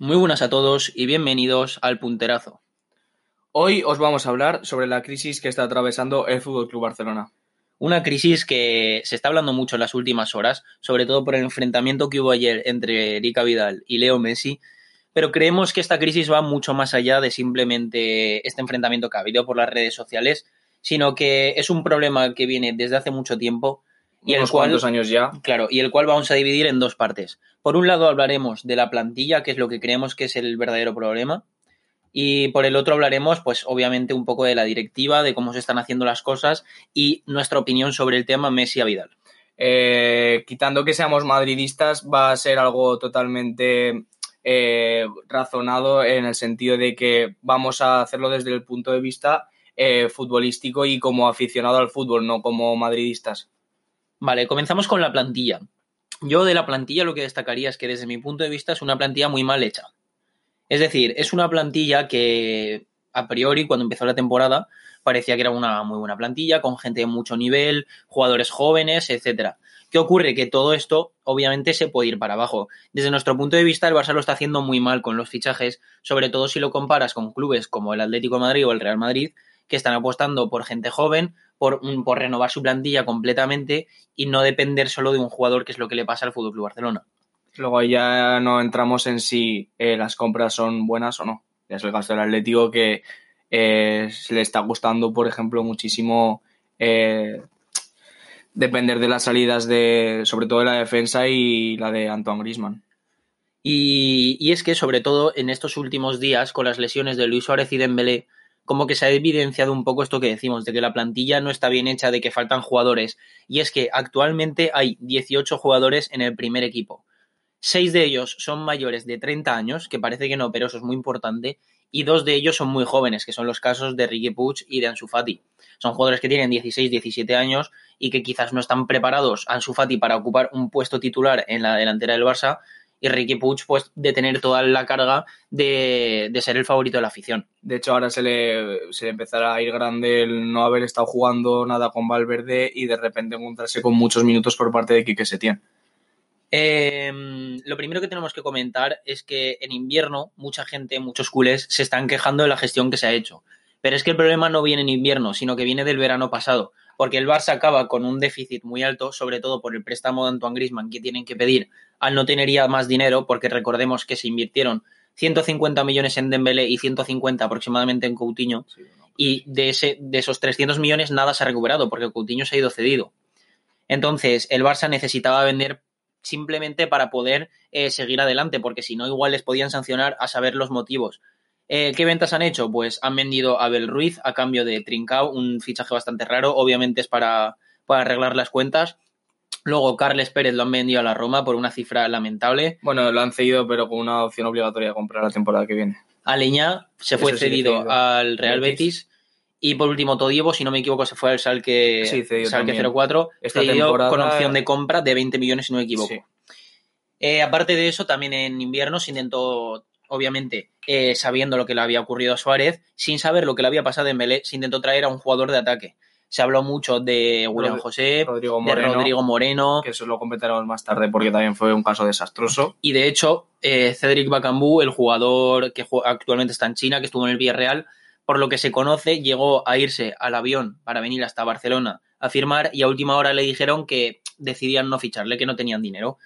Muy buenas a todos y bienvenidos al Punterazo. Hoy os vamos a hablar sobre la crisis que está atravesando el Fútbol Club Barcelona. Una crisis que se está hablando mucho en las últimas horas, sobre todo por el enfrentamiento que hubo ayer entre Erika Vidal y Leo Messi, pero creemos que esta crisis va mucho más allá de simplemente este enfrentamiento que ha habido por las redes sociales, sino que es un problema que viene desde hace mucho tiempo y el cual, años ya. Claro, y el cual vamos a dividir en dos partes. Por un lado hablaremos de la plantilla, que es lo que creemos que es el verdadero problema, y por el otro hablaremos, pues obviamente, un poco de la directiva, de cómo se están haciendo las cosas y nuestra opinión sobre el tema Messi a Vidal. Eh, quitando que seamos madridistas, va a ser algo totalmente eh, razonado en el sentido de que vamos a hacerlo desde el punto de vista eh, futbolístico y como aficionado al fútbol, no como madridistas. Vale, comenzamos con la plantilla. Yo de la plantilla lo que destacaría es que desde mi punto de vista es una plantilla muy mal hecha. Es decir, es una plantilla que a priori cuando empezó la temporada parecía que era una muy buena plantilla, con gente de mucho nivel, jugadores jóvenes, etcétera. ¿Qué ocurre? Que todo esto obviamente se puede ir para abajo. Desde nuestro punto de vista, el Barça lo está haciendo muy mal con los fichajes, sobre todo si lo comparas con clubes como el Atlético de Madrid o el Real Madrid, que están apostando por gente joven, por, por renovar su plantilla completamente y no depender solo de un jugador, que es lo que le pasa al Fútbol Club Barcelona. Luego ya no entramos en si eh, las compras son buenas o no. Ya es el caso del Atlético que eh, se le está gustando, por ejemplo, muchísimo eh, depender de las salidas de, sobre todo de la defensa y la de Antoine Grisman. Y, y, es que, sobre todo, en estos últimos días, con las lesiones de Luis Suárez y Dembélé, como que se ha evidenciado un poco esto que decimos, de que la plantilla no está bien hecha, de que faltan jugadores. Y es que actualmente hay 18 jugadores en el primer equipo. Seis de ellos son mayores de 30 años, que parece que no, pero eso es muy importante. Y dos de ellos son muy jóvenes, que son los casos de Ricky Puig y de Ansu Fati. Son jugadores que tienen 16, 17 años y que quizás no están preparados, Ansu Fati, para ocupar un puesto titular en la delantera del Barça, y Ricky Puig pues de tener toda la carga de, ser el favorito de la afición. De hecho ahora se le, se le empezará a ir grande el no haber estado jugando nada con Valverde y de repente encontrarse con muchos minutos por parte de Quique Setién. Eh, lo primero que tenemos que comentar es que en invierno mucha gente, muchos culés, se están quejando de la gestión que se ha hecho. Pero es que el problema no viene en invierno, sino que viene del verano pasado, porque el Barça acaba con un déficit muy alto, sobre todo por el préstamo de Antoine Grisman que tienen que pedir al no tener ya más dinero, porque recordemos que se invirtieron 150 millones en Dembélé y 150 aproximadamente en Coutinho, y de, ese, de esos 300 millones nada se ha recuperado, porque Coutinho se ha ido cedido. Entonces, el Barça necesitaba vender simplemente para poder eh, seguir adelante, porque si no, igual les podían sancionar a saber los motivos. Eh, ¿Qué ventas han hecho? Pues han vendido a Abel Ruiz a cambio de Trincao, un fichaje bastante raro, obviamente es para, para arreglar las cuentas. Luego Carles Pérez lo han vendido a la Roma por una cifra lamentable. Bueno, lo han cedido, pero con una opción obligatoria de comprar la temporada que viene. Aleñá se fue cedido, al Real Betis. Y por último, Todievo, si no me equivoco, se fue al Salque, sí, Salque 04, cedido con opción de compra de 20 millones, si no me equivoco. Eh, aparte de eso, también en invierno se intentó, obviamente, eh, sabiendo lo que le había ocurrido a Suárez, sin saber lo que le había pasado en Melé, se intentó traer a un jugador de ataque se habló mucho de William José, Rodrigo Moreno, de Rodrigo Moreno. Que eso lo comentaremos más tarde porque también fue un caso desastroso. Y de hecho, eh, Cedric Bakambu, el jugador que actualmente está en China, que estuvo en el Villarreal, por lo que se conoce, llegó a irse al avión para venir hasta Barcelona a firmar y a última hora le dijeron que decidían no ficharle, que no tenían dinero.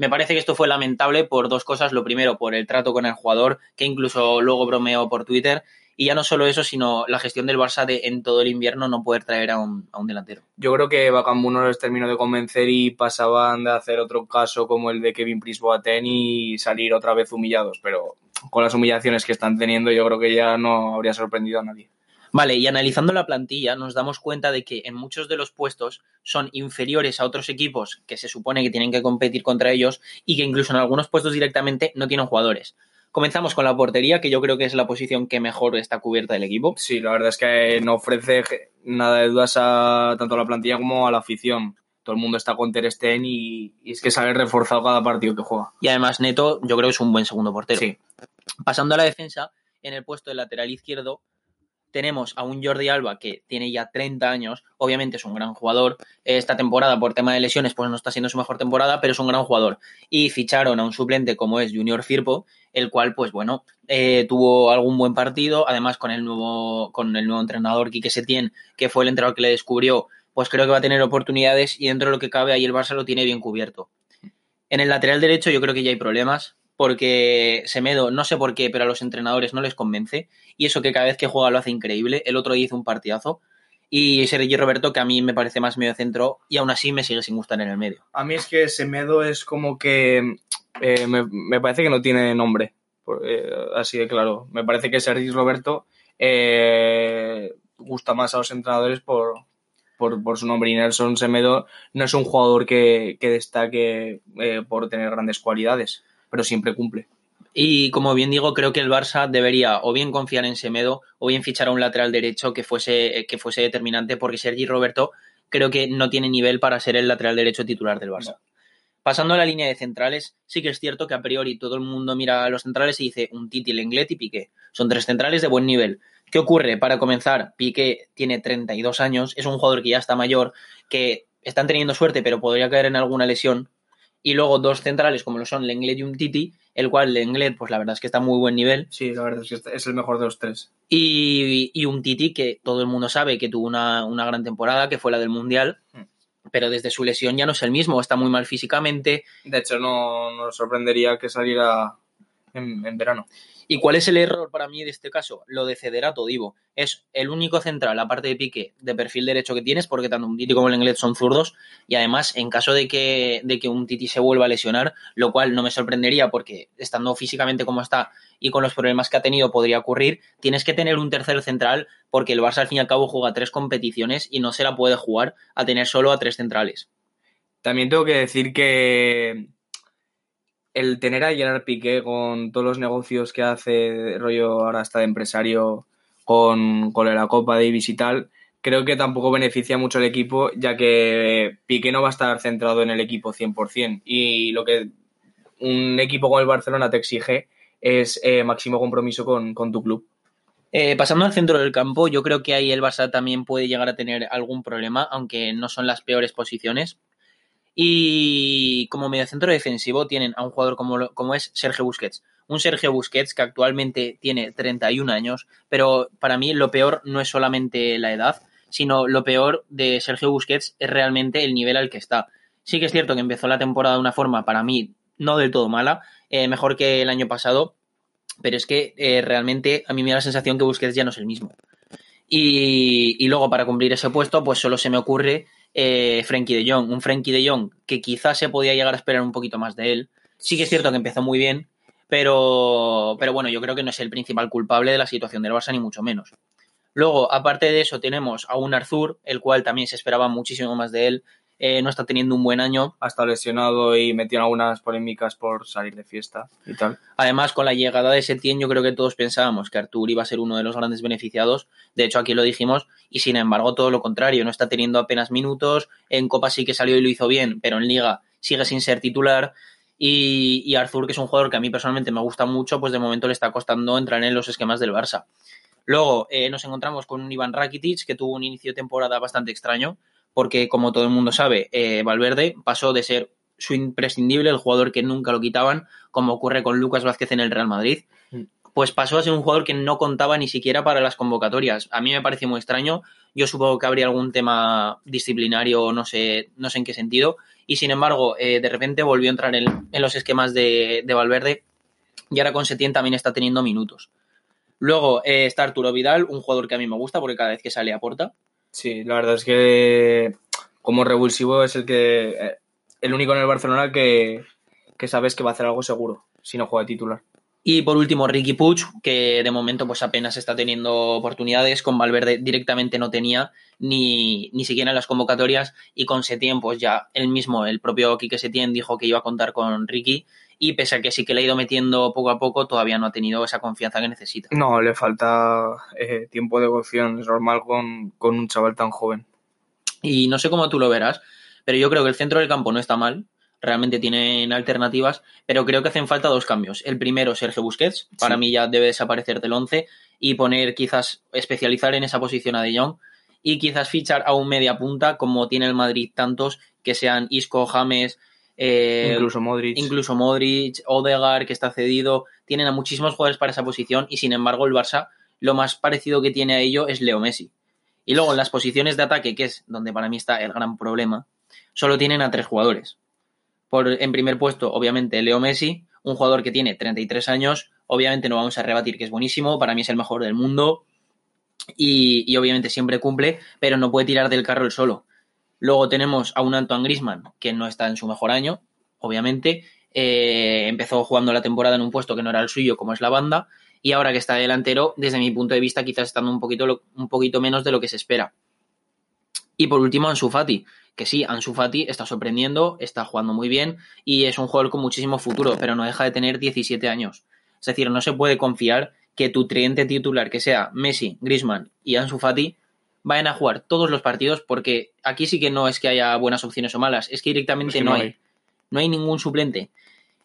Me parece que esto fue lamentable por dos cosas. Lo primero, por el trato con el jugador, que incluso luego bromeó por Twitter. Y ya no solo eso, sino la gestión del Barça de en todo el invierno no poder traer a un, delantero. Yo creo que Bakambu no les terminó de convencer y pasaban de hacer otro caso como el de Kevin Prince Boateng y salir otra vez humillados. Pero con las humillaciones que están teniendo, yo creo que ya no habría sorprendido a nadie. Vale, y analizando la plantilla nos damos cuenta de que en muchos de los puestos son inferiores a otros equipos que se supone que tienen que competir contra ellos y que incluso en algunos puestos directamente no tienen jugadores. Comenzamos con la portería, que yo creo que es la posición que mejor está cubierta del equipo. Sí, la verdad es que no ofrece nada de dudas a tanto a la plantilla como a la afición. Todo el mundo está con Ter Stegen y, y es que sale reforzado cada partido que juega. Y además, Neto, yo creo que es un buen segundo portero. Sí, Pasando a la defensa, en el puesto de lateral izquierdo tenemos a un Jordi Alba que tiene ya 30 años, obviamente es un gran jugador. Esta temporada, por tema de lesiones, pues no está siendo su mejor temporada, pero es un gran jugador. Y ficharon a un suplente como es Junior Firpo, el cual, pues bueno, eh, tuvo algún buen partido. Además, con el nuevo, con el nuevo entrenador Quique Setién, que fue el entrenador que le descubrió, pues creo que va a tener oportunidades y dentro de lo que cabe ahí el Barça lo tiene bien cubierto. En el lateral derecho yo creo que ya hay problemas porque Semedo, no sé por qué, pero a los entrenadores no les convence y eso que cada vez que juega lo hace increíble. El otro día hizo un partidazo y Sergi Roberto que a mí me parece más medio centro y aún así me sigue sin gustar en el medio. A mí es que Semedo es como que eh, me, me parece que no tiene nombre, eh, así de claro. Me parece que Sergi Roberto eh, gusta más a los entrenadores por, por, por su nombre y Nelson Semedo no es un jugador que, que destaque eh, por tener grandes cualidades, pero siempre cumple. Y como bien digo, creo que el Barça debería o bien confiar en Semedo o bien fichar a un lateral derecho que fuese, que fuese determinante porque Sergi Roberto creo que no tiene nivel para ser el lateral derecho titular del Barça. Pasando a la línea de centrales, sí que es cierto que a priori todo el mundo mira a los centrales y dice un Titi, Lenglet y Piqué. Son tres centrales de buen nivel. ¿Qué ocurre? Para comenzar, Piqué tiene 32 años, es un jugador que ya está mayor, que están teniendo suerte pero podría caer en alguna lesión. Y luego dos centrales como lo son Lenglet y un Titi, el cual Lenglet, pues la verdad es que está a muy buen nivel. Sí, la verdad es que es el mejor de los tres. Y, y un Titi que todo el mundo sabe que tuvo una, una gran temporada, que fue la del Mundial, Mm. pero desde su lesión ya no es el mismo, está muy mal físicamente. De hecho, no nos sorprendería que saliera en, en verano. ¿Y cuál es el error para mí de este caso? Lo de ceder a Todibo. Es el único central, aparte de Pique, de perfil derecho que tienes, porque tanto un Titi como el Lenglet son zurdos. Y además, en caso de que, de que un Titi se vuelva a lesionar, lo cual no me sorprendería porque estando físicamente como está y con los problemas que ha tenido podría ocurrir, tienes que tener un tercer central porque el Barça al fin y al cabo juega tres competiciones y no se la puede jugar a tener solo a tres centrales. También tengo que decir que el tener a Gerard Piqué con todos los negocios que hace, rollo ahora está de empresario con, con la Copa Davis y tal, creo que tampoco beneficia mucho al equipo, ya que Piqué no va a estar centrado en el equipo 100%. Y lo que un equipo como el Barcelona te exige es eh, máximo compromiso con, con tu club. Eh, pasando al centro del campo, yo creo que ahí el Barça también puede llegar a tener algún problema, aunque no son las peores posiciones. Y como mediocentro defensivo tienen a un jugador como, como es Sergio Busquets. Un Sergio Busquets que actualmente tiene 31 años, pero para mí lo peor no es solamente la edad, sino lo peor de Sergio Busquets es realmente el nivel al que está. Sí que es cierto que empezó la temporada de una forma, para mí, no del todo mala, eh, mejor que el año pasado, pero es que eh, realmente a mí me da la sensación que Busquets ya no es el mismo. Y, y luego para cumplir ese puesto, pues solo se me ocurre eh, Frenkie de Jong. Un Frenkie de Jong que quizás se podía llegar a esperar un poquito más de él. Sí que es cierto que empezó muy bien, pero, pero bueno, yo creo que no es el principal culpable de la situación del Barça, ni mucho menos. Luego, aparte de eso, tenemos a un Arthur, el cual también se esperaba muchísimo más de él. Eh, no está teniendo un buen año. Ha estado lesionado y metió en algunas polémicas por salir de fiesta y tal. Además, con la llegada de Setién, yo creo que todos pensábamos que Artur iba a ser uno de los grandes beneficiados. De hecho, aquí lo dijimos, y sin embargo, todo lo contrario. No está teniendo apenas minutos. En Copa sí que salió y lo hizo bien, pero en Liga sigue sin ser titular. Y, y Arthur, que es un jugador que a mí personalmente me gusta mucho, pues de momento le está costando entrar en los esquemas del Barça. Luego eh, nos encontramos con un Iván Rakitic que tuvo un inicio de temporada bastante extraño, porque como todo el mundo sabe, eh, Valverde pasó de ser su imprescindible, el jugador que nunca lo quitaban, como ocurre con Lucas Vázquez en el Real Madrid, Mm. pues pasó a ser un jugador que no contaba ni siquiera para las convocatorias. A mí me pareció muy extraño. Yo supongo que habría algún tema disciplinario, no sé, no sé en qué sentido. Y sin embargo, eh, de repente volvió a entrar en, en los esquemas de, de Valverde y ahora con Setién también está teniendo minutos. Luego eh, está Arturo Vidal, un jugador que a mí me gusta porque cada vez que sale aporta. Sí, la verdad es que como revulsivo es el que eh, el único en el Barcelona que, que sabes que va a hacer algo seguro si no juega de titular. Y por último, Ricky Puig, que de momento pues apenas está teniendo oportunidades, con Valverde directamente no tenía ni, ni siquiera en las convocatorias. Y con Setién pues ya él mismo, el propio Quique Setién dijo que iba a contar con Ricky. Y pese a que sí que le ha ido metiendo poco a poco, todavía no ha tenido esa confianza que necesita. No, le falta eh, tiempo de evolución, es normal con, con un chaval tan joven. Y no sé cómo tú lo verás, pero yo creo que el centro del campo no está mal, realmente tienen alternativas, pero creo que hacen falta dos cambios. El primero, Sergio Busquets, para Sí. mí ya debe desaparecer del 11 y poner quizás, especializar en esa posición a De Jong y quizás fichar a un media punta como tiene el Madrid tantos que sean Isco, James, eh, incluso Modric. incluso Modric, Odegaard, que está cedido, tienen a muchísimos jugadores para esa posición y sin embargo el Barça lo más parecido que tiene a ello es Leo Messi. Y luego en las posiciones de ataque, que es donde para mí está el gran problema, solo tienen a tres jugadores. Por, en primer puesto, obviamente, Leo Messi, un jugador que tiene 33 años, obviamente no vamos a rebatir que es buenísimo, para mí es el mejor del mundo y, obviamente siempre cumple, pero no puede tirar del carro el solo. Luego tenemos a un Antoine Grisman que no está en su mejor año, obviamente. Eh, empezó jugando la temporada en un puesto que no era el suyo, como es la banda, y ahora que está delantero, desde mi punto de vista, quizás estando un poquito, un poquito menos de lo que se espera. Y por último, Ansu Fati, que sí, Ansu Fati está sorprendiendo, está jugando muy bien y es un jugador con muchísimo futuro, pero no deja de tener 17 años. Es decir, no se puede confiar que tu triente titular, que sea Messi, Griezmann y Ansu Fati, vayan a jugar todos los partidos porque aquí sí que no es que haya buenas opciones o malas, es que directamente Es que no, no hay. hay. No hay ningún suplente.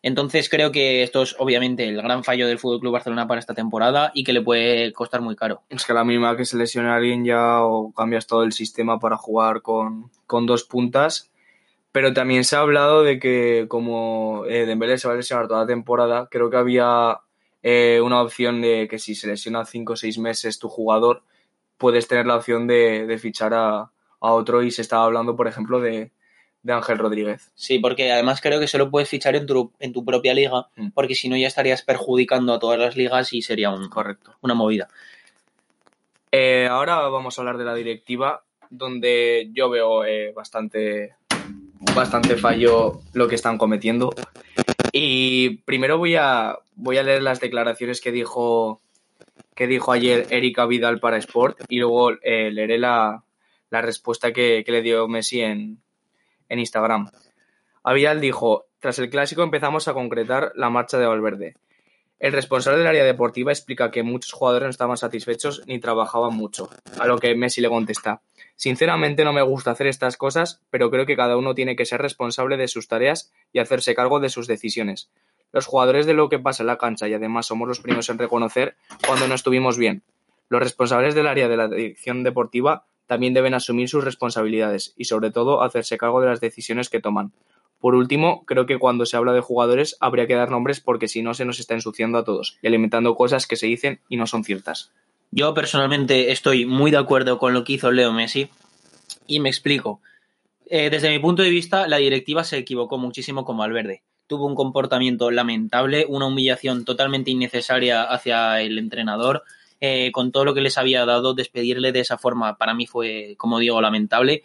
Entonces creo que esto es obviamente el gran fallo del Fútbol Club Barcelona para esta temporada y que le puede costar muy caro. Es que la mínima que se lesione a alguien ya o cambias todo el sistema para jugar con, con dos puntas. Pero también se ha hablado de que como eh, Dembélé se va a lesionar toda la temporada, creo que había eh, una opción de que si se lesiona cinco o seis meses tu jugador, puedes tener la opción de, de fichar a, a otro y se estaba hablando, por ejemplo, de, de Ángel Rodríguez. Sí, porque además creo que solo puedes fichar en tu, en tu propia liga, Mm. porque si no ya estarías perjudicando a todas las ligas y sería un- Correcto. una movida. Eh, ahora vamos a hablar de la directiva, donde yo veo eh, bastante, bastante fallo lo que están cometiendo. Y primero voy a, voy a leer las declaraciones que dijo, que dijo ayer Erika Vidal para Sport y luego eh, leeré la, la respuesta que, que le dio Messi en, en Instagram. A Vidal dijo, tras el clásico empezamos a concretar la marcha de Valverde. El responsable del área deportiva explica que muchos jugadores no estaban satisfechos ni trabajaban mucho, a lo que Messi le contesta, sinceramente no me gusta hacer estas cosas, pero creo que cada uno tiene que ser responsable de sus tareas y hacerse cargo de sus decisiones. Los jugadores de lo que pasa en la cancha y además somos los primeros en reconocer cuando no estuvimos bien. Los responsables del área de la dirección deportiva también deben asumir sus responsabilidades y sobre todo hacerse cargo de las decisiones que toman. Por último, creo que cuando se habla de jugadores habría que dar nombres porque si no se nos está ensuciando a todos y alimentando cosas que se dicen y no son ciertas. Yo personalmente estoy muy de acuerdo con lo que hizo Leo Messi y me explico. Eh, desde mi punto de vista, la directiva se equivocó muchísimo con Valverde. Tuvo un comportamiento lamentable, una humillación totalmente innecesaria hacia el entrenador. Eh, con todo lo que les había dado, despedirle de esa forma para mí fue, como digo, lamentable.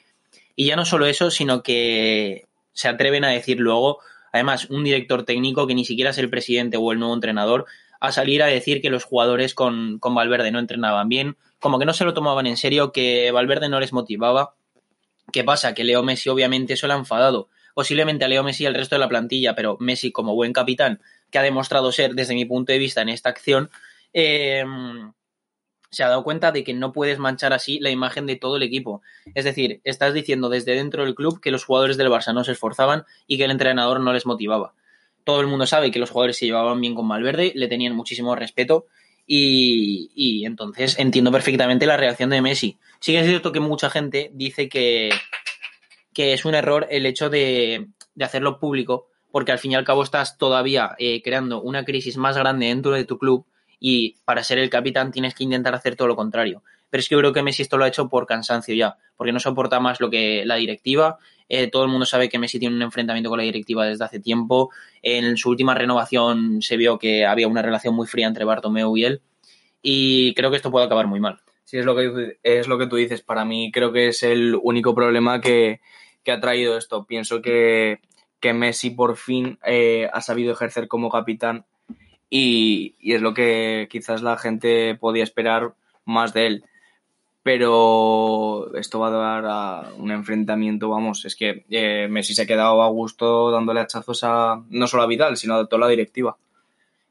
Y ya no solo eso, sino que se atreven a decir luego, además, un director técnico que ni siquiera es el presidente o el nuevo entrenador, a salir a decir que los jugadores con, con Valverde no entrenaban bien, como que no se lo tomaban en serio, que Valverde no les motivaba. ¿Qué pasa? Que Leo Messi obviamente eso le ha enfadado. Posiblemente a Leo Messi y al resto de la plantilla, pero Messi como buen capitán, que ha demostrado ser desde mi punto de vista en esta acción, eh, se ha dado cuenta de que no puedes manchar así la imagen de todo el equipo. Es decir, estás diciendo desde dentro del club que los jugadores del Barça no se esforzaban y que el entrenador no les motivaba. Todo el mundo sabe que los jugadores se llevaban bien con Valverde, le tenían muchísimo respeto y, y entonces entiendo perfectamente la reacción de Messi. Sí que es cierto que mucha gente dice que, que es un error el hecho de, de hacerlo público porque al fin y al cabo estás todavía eh, creando una crisis más grande dentro de tu club y para ser el capitán tienes que intentar hacer todo lo contrario. Pero es que yo creo que Messi esto lo ha hecho por cansancio ya, porque no soporta más lo que la directiva. Eh, todo el mundo sabe que Messi tiene un enfrentamiento con la directiva desde hace tiempo. En su última renovación se vio que había una relación muy fría entre Bartomeu y él. Y creo que esto puede acabar muy mal. Sí, es lo que, es lo que tú dices. Para mí creo que es el único problema que, que ha traído esto. Pienso que, que Messi por fin eh, ha sabido ejercer como capitán y, y es lo que quizás la gente podía esperar más de él. Pero esto va a dar a un enfrentamiento, vamos, es que eh, Messi se ha quedado a gusto dándole hachazos a no solo a Vidal, sino a toda la directiva.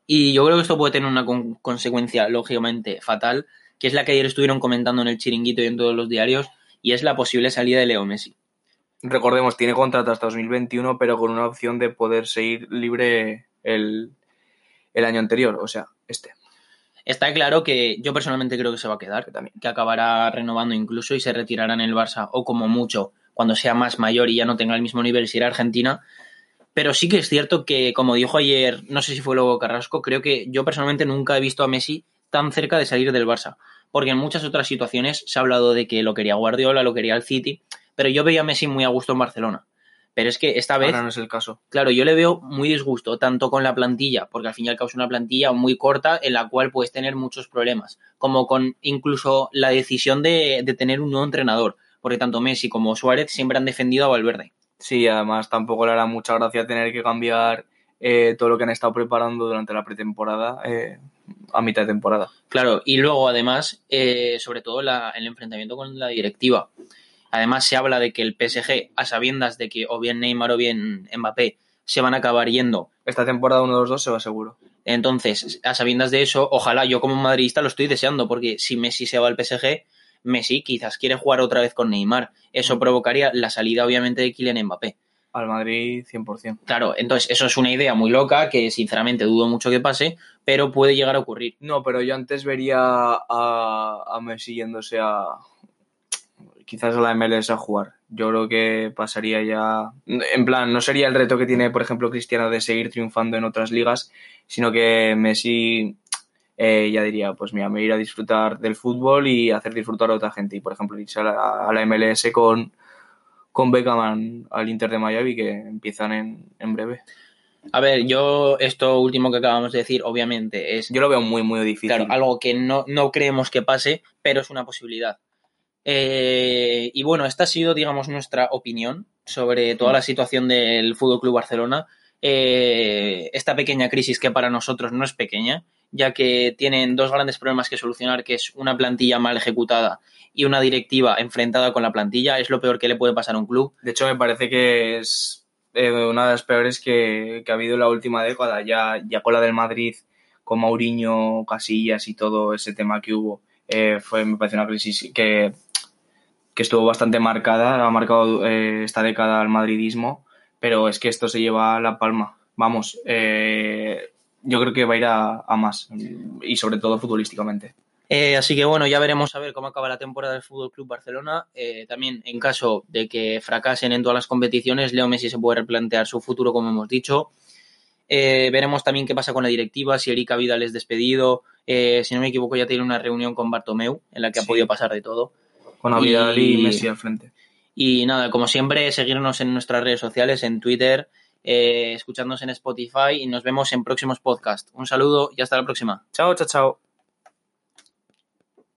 Y yo creo que esto puede tener una con- consecuencia, lógicamente, fatal, que es la que ayer estuvieron comentando en el chiringuito y en todos los diarios, y es la posible salida de Leo Messi. Recordemos, tiene contrato hasta 2021, pero con una opción de poder seguir libre el, el año anterior, o sea, este. Está claro que yo personalmente creo que se va a quedar, Que también. que acabará renovando incluso y se retirará en el Barça, o como mucho, cuando sea más mayor y ya no tenga el mismo nivel, si irá a Argentina. Pero sí que es cierto que, como dijo ayer, no sé si fue luego Carrasco, creo que yo personalmente nunca he visto a Messi tan cerca de salir del Barça. Porque en muchas otras situaciones se ha hablado de que lo quería Guardiola, lo quería el City, pero yo veía a Messi muy a gusto en Barcelona. Pero es que esta vez Ahora no es el caso. Claro, yo le veo muy disgusto, tanto con la plantilla, porque al fin y al cabo es una plantilla muy corta en la cual puedes tener muchos problemas, como con incluso la decisión de, de tener un nuevo entrenador, porque tanto Messi como Suárez siempre han defendido a Valverde. Sí, además tampoco le hará mucha gracia tener que cambiar eh, todo lo que han estado preparando durante la pretemporada eh, a mitad de temporada. Claro, y luego además, eh, sobre todo la- el enfrentamiento con la directiva. Además se habla de que el PSG, a sabiendas de que o bien Neymar o bien Mbappé se van a acabar yendo Esta temporada uno de los dos se va seguro. Entonces, a sabiendas de eso, ojalá yo como madridista lo estoy deseando, porque si Messi se va al PSG, Messi quizás quiere jugar otra vez con Neymar. Eso provocaría la salida, obviamente, de Kylian Mbappé. Al Madrid 100%. Claro, entonces eso es una idea muy loca que sinceramente dudo mucho que pase, pero puede llegar a ocurrir. No, pero yo antes vería a, a Messi yéndose a quizás a la MLS a jugar. Yo creo que pasaría ya... En plan, no sería el reto que tiene, por ejemplo, Cristiano de seguir triunfando en otras ligas, sino que Messi eh, ya diría, pues mira, me ir a disfrutar del fútbol y hacer disfrutar a otra gente. Y, por ejemplo, irse a la, a la MLS con, con Beckham al- al Inter de Miami, que empiezan en, en breve. A ver, yo esto último que acabamos de decir, obviamente, es Yo lo veo muy, muy difícil. Claro, algo que no, no creemos que pase, pero es una posibilidad. Eh, y bueno, esta ha sido, digamos, nuestra opinión sobre toda la situación del Fútbol Club Barcelona. Eh, esta pequeña crisis que para nosotros no es pequeña, ya que tienen dos grandes problemas que solucionar, que es una plantilla mal ejecutada y una directiva enfrentada con la plantilla, es lo peor que le puede pasar a un club. De hecho, me parece que es eh, una de las peores que, que ha habido en la última década. Ya, ya con la del Madrid, con Mourinho, Casillas y todo ese tema que hubo, eh, fue, me parece una crisis que, que estuvo bastante marcada. Ha marcado eh, esta década al madridismo, pero es que esto se lleva a la palma. Vamos, eh, yo creo que va a ir a, a más y sobre todo futbolísticamente. Eh, así que bueno, ya veremos a ver cómo acaba la temporada del Fútbol Club Barcelona. Eh, también, en caso de que fracasen en todas las competiciones, Leo Messi se puede replantear su futuro, como hemos dicho. Eh, veremos también qué pasa con la directiva, si Erika Vidal es despedido. Si no me equivoco, ya tiene una reunión con Bartomeu, en la que ha podido pasar de todo. Con Avidal y, Y- Messi al frente. Y nada, como siempre, seguirnos en nuestras redes sociales, en Twitter, eh, escuchándonos en Spotify y nos vemos en próximos podcasts. Un saludo y hasta la próxima. Chao, chao, chao.